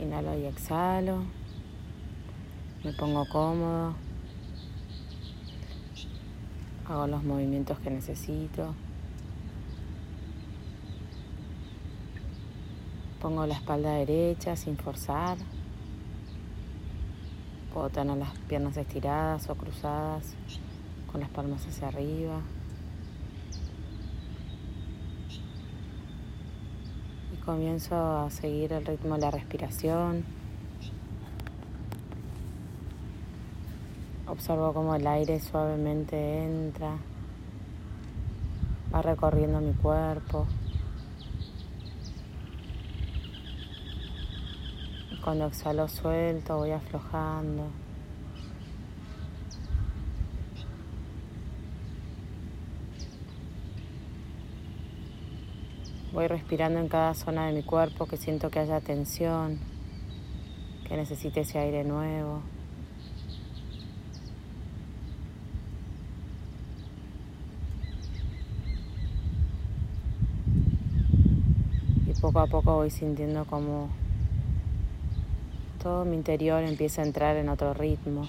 Inhalo y exhalo. Me pongo cómodo. Hago los movimientos que necesito. Pongo la espalda derecha sin forzar. Puedo tener las piernas estiradas o cruzadas con las palmas hacia arriba. Comienzo a seguir el ritmo de la respiración. Observo cómo el aire suavemente entra, va recorriendo mi cuerpo. Cuando exhalo suelto, voy aflojando. Voy respirando en cada zona de mi cuerpo que siento que haya tensión, que necesite ese aire nuevo. poco a poco voy sintiendo como todo mi interior empieza a entrar en otro ritmo.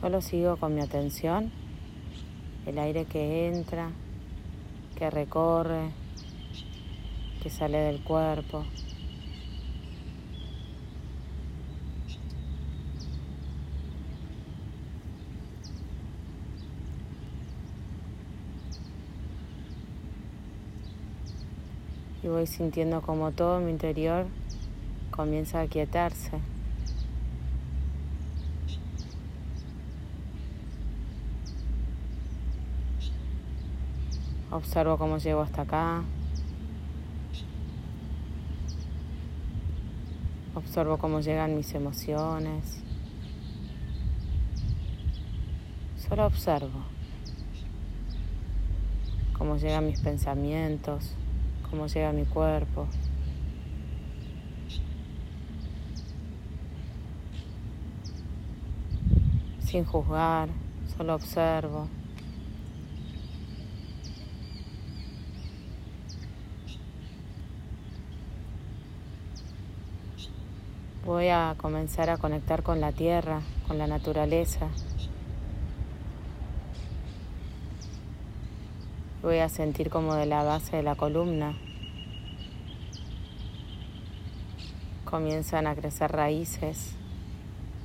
Solo sigo con mi atención, el aire que entra, que recorre, que sale del cuerpo. y voy sintiendo como todo mi interior comienza a quietarse. Observo cómo llego hasta acá. Observo cómo llegan mis emociones. Solo observo cómo llegan mis pensamientos cómo llega mi cuerpo. Sin juzgar, solo observo. Voy a comenzar a conectar con la tierra, con la naturaleza. Voy a sentir como de la base de la columna comienzan a crecer raíces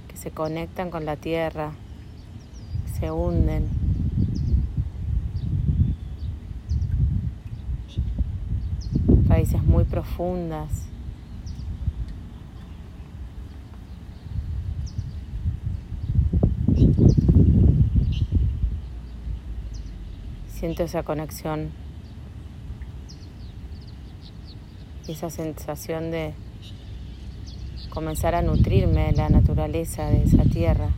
que se conectan con la tierra, se hunden. Raíces muy profundas. Siento esa conexión y esa sensación de comenzar a nutrirme de la naturaleza de esa tierra.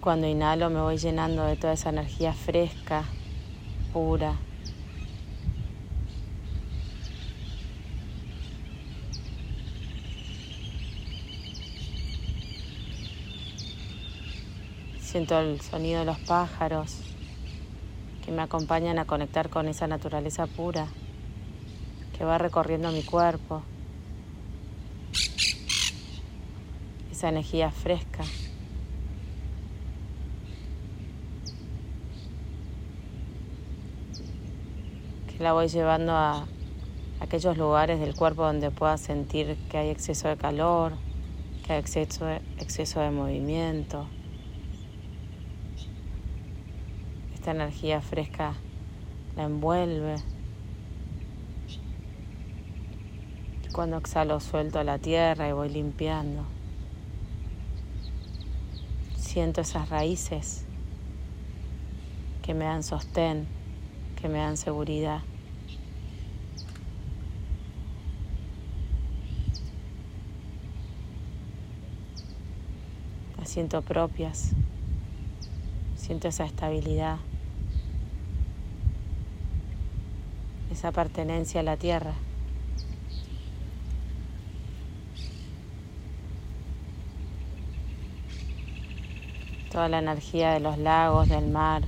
Cuando inhalo me voy llenando de toda esa energía fresca, pura. Siento el sonido de los pájaros que me acompañan a conectar con esa naturaleza pura que va recorriendo mi cuerpo, esa energía fresca. que la voy llevando a aquellos lugares del cuerpo donde pueda sentir que hay exceso de calor, que hay exceso de, exceso de movimiento. Esta energía fresca la envuelve. Y cuando exhalo suelto a la tierra y voy limpiando. Siento esas raíces que me dan sostén, que me dan seguridad. Las siento propias, siento esa estabilidad. Esa pertenencia a la tierra. toda la energía de los lagos, del mar.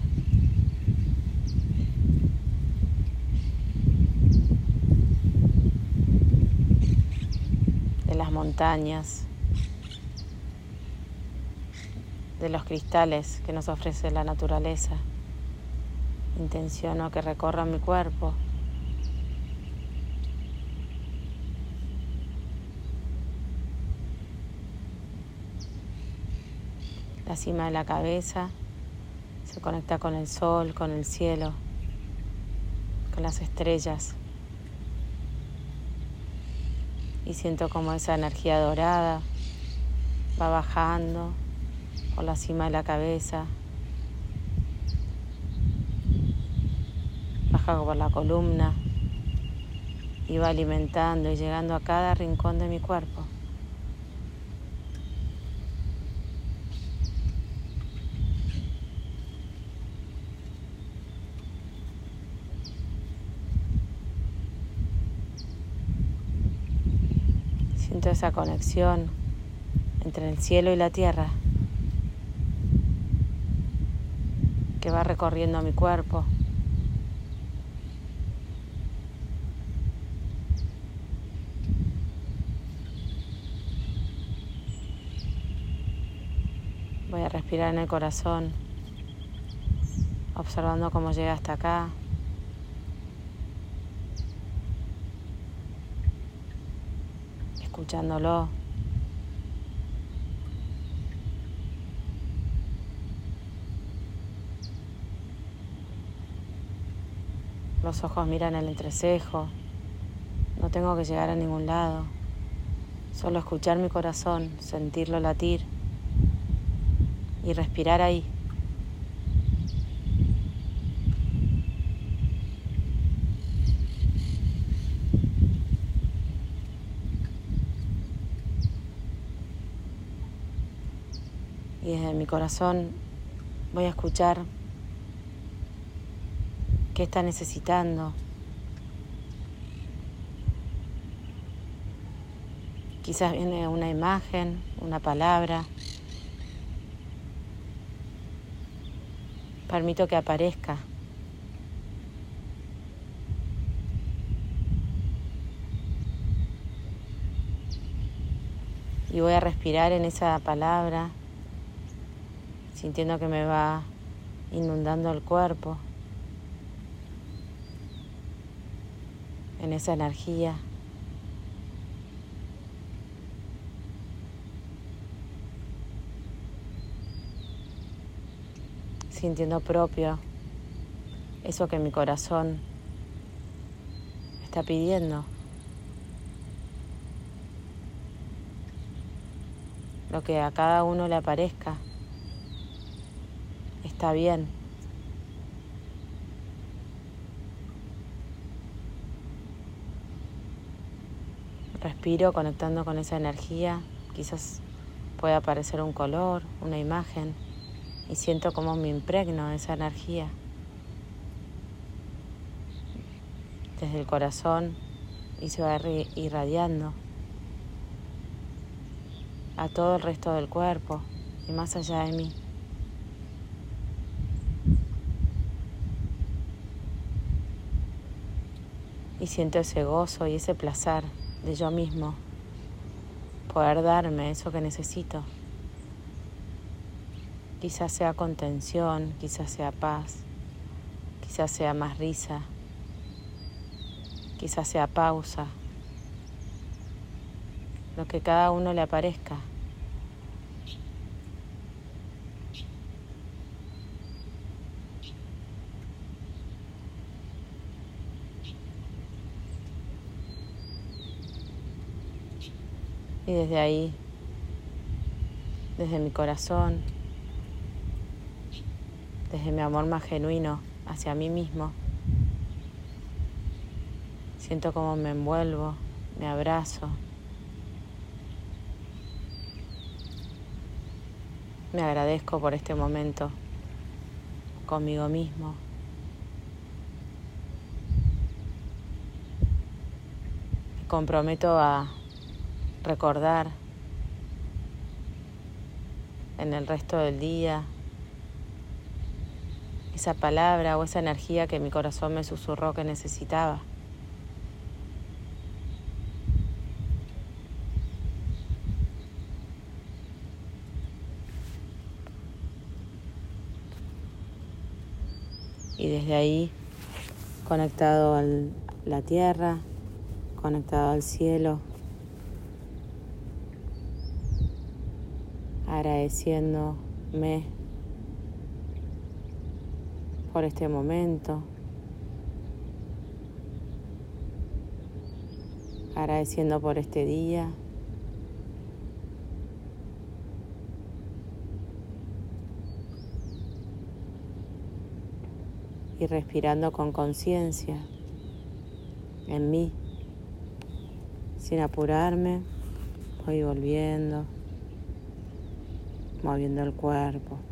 de las montañas, de los cristales que nos ofrece la naturaleza. Intenciono que recorra mi cuerpo. La cima de la cabeza se conecta con el sol, con el cielo, con las estrellas. Y siento como esa energía dorada va bajando por la cima de la cabeza, baja por la columna y va alimentando y llegando a cada rincón de mi cuerpo. Siento esa conexión entre el cielo y la tierra que va recorriendo mi cuerpo. Voy a respirar en el corazón, observando cómo llega hasta acá. Escuchándolo. Los ojos miran el entrecejo. No tengo que llegar a ningún lado. Solo escuchar mi corazón, sentirlo latir y respirar ahí. Y desde mi corazón voy a escuchar qué está necesitando. Quizás viene una imagen, una palabra. Permito que aparezca. Y voy a respirar en esa palabra sintiendo que me va inundando el cuerpo en esa energía. Sintiendo propio eso que mi corazón está pidiendo. Lo que a cada uno le aparezca está bien. Respiro conectando con esa energía, quizás pueda aparecer un color, una imagen, y siento como me impregno de esa energía. Desde el corazón y se va irradiando a todo el resto del cuerpo y más allá de mí. Y siento ese gozo y ese placer de yo mismo, poder darme eso que necesito. Quizás sea contención, quizás sea paz, quizás sea más risa, quizás sea pausa, lo que cada uno le aparezca. Y desde ahí, desde mi corazón, desde mi amor más genuino hacia mí mismo, siento como me envuelvo, me abrazo, me agradezco por este momento conmigo mismo. Me comprometo a recordar en el resto del día esa palabra o esa energía que mi corazón me susurró que necesitaba. Y desde ahí, conectado a la tierra, conectado al cielo, agradeciéndome por este momento, agradeciendo por este día. Y respirando con conciencia en mí, sin apurarme, voy volviendo, moviendo el cuerpo.